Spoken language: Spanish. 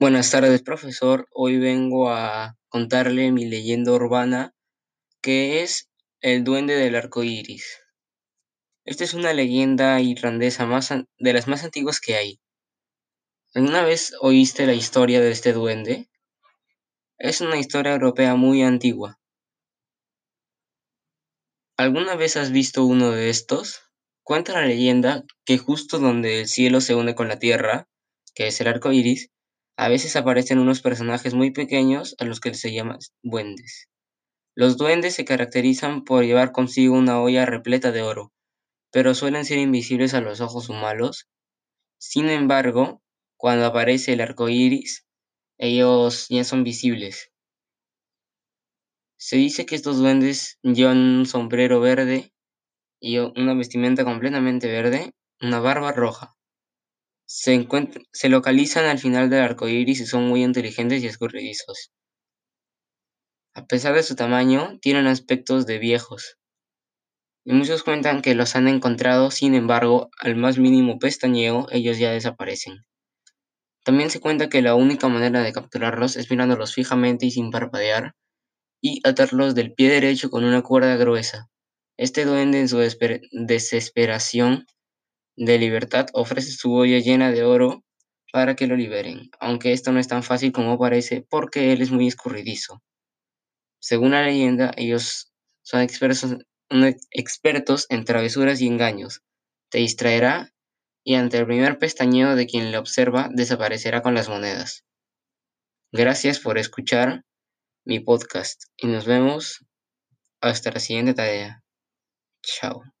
Buenas tardes, profesor. Hoy vengo a contarle mi leyenda urbana, que es el Duende del Arco Iris. Esta es una leyenda irlandesa más de las más antiguas que hay. ¿Alguna vez oíste la historia de este duende? Es una historia europea muy antigua. ¿Alguna vez has visto uno de estos? Cuenta la leyenda que justo donde el cielo se une con la tierra, que es el arco iris, a veces aparecen unos personajes muy pequeños a los que se llaman duendes. Los duendes se caracterizan por llevar consigo una olla repleta de oro, pero suelen ser invisibles a los ojos humanos. Sin embargo, cuando aparece el arco iris, ellos ya son visibles. Se dice que estos duendes llevan un sombrero verde y una vestimenta completamente verde, una barba roja. Se, se localizan al final del arco iris y son muy inteligentes y escurridizos. A pesar de su tamaño, tienen aspectos de viejos. Y muchos cuentan que los han encontrado, sin embargo, al más mínimo pestañeo, ellos ya desaparecen. También se cuenta que la única manera de capturarlos es mirándolos fijamente y sin parpadear, y atarlos del pie derecho con una cuerda gruesa. Este duende en su desesperación de libertad ofrece su olla llena de oro para que lo liberen, aunque esto no es tan fácil como parece porque él es muy escurridizo. Según la leyenda, ellos son expertos, en travesuras y engaños. Te distraerá y ante el primer pestañeo de quien le observa desaparecerá con las monedas. Gracias por escuchar mi podcast y nos vemos hasta la siguiente tarea. Chao.